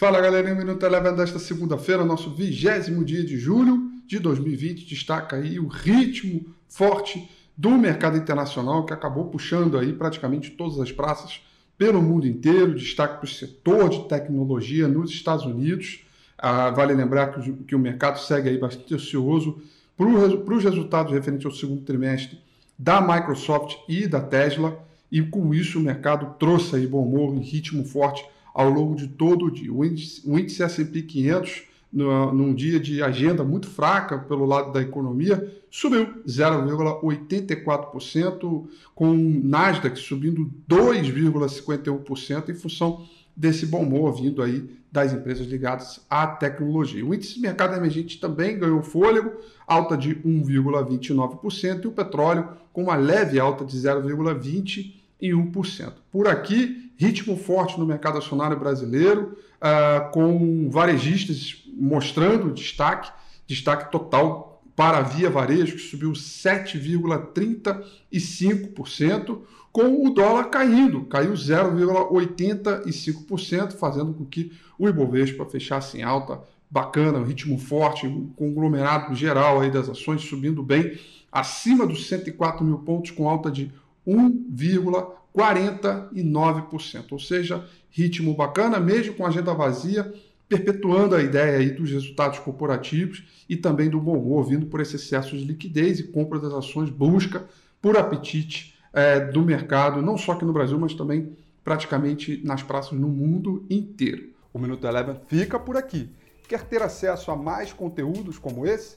Fala galerinha, Minuto Eleven desta segunda-feira, nosso vigésimo dia de julho de 2020. Destaca aí o ritmo forte do mercado internacional que acabou puxando aí praticamente todas as praças pelo mundo inteiro. Destaque para o setor de tecnologia nos Estados Unidos. Ah, vale lembrar que, que, o mercado segue aí bastante ansioso para os resultados referentes ao segundo trimestre da Microsoft e da Tesla. E com isso o mercado trouxe aí bom humor em ritmo forte ao longo de todo o dia. O índice, índice S&P 500, no, num dia de agenda muito fraca pelo lado da economia, subiu 0,84%, com o Nasdaq subindo 2,51% em função desse bom humor vindo aí das empresas ligadas à tecnologia. O índice de mercado emergente também ganhou fôlego, alta de 1,29%, e o petróleo com uma leve alta de 0,20% e 1%. Por aqui, ritmo forte no mercado acionário brasileiro, uh, com varejistas mostrando destaque, destaque total para a Via Varejo, que subiu 7,35%, com o dólar caindo, caiu 0,85%, fazendo com que o Ibovespa fechasse em alta bacana, um ritmo forte, um conglomerado geral aí das ações subindo bem, acima dos 104 mil pontos, com alta de 1,49%. Ou seja, ritmo bacana, mesmo com agenda vazia, perpetuando a ideia aí dos resultados corporativos e também do bom humor vindo por esse excesso de liquidez e compra das ações, busca por apetite é, do mercado, não só aqui no Brasil, mas também praticamente nas praças no mundo inteiro. O Minuto Eleven fica por aqui. Quer ter acesso a mais conteúdos como esse?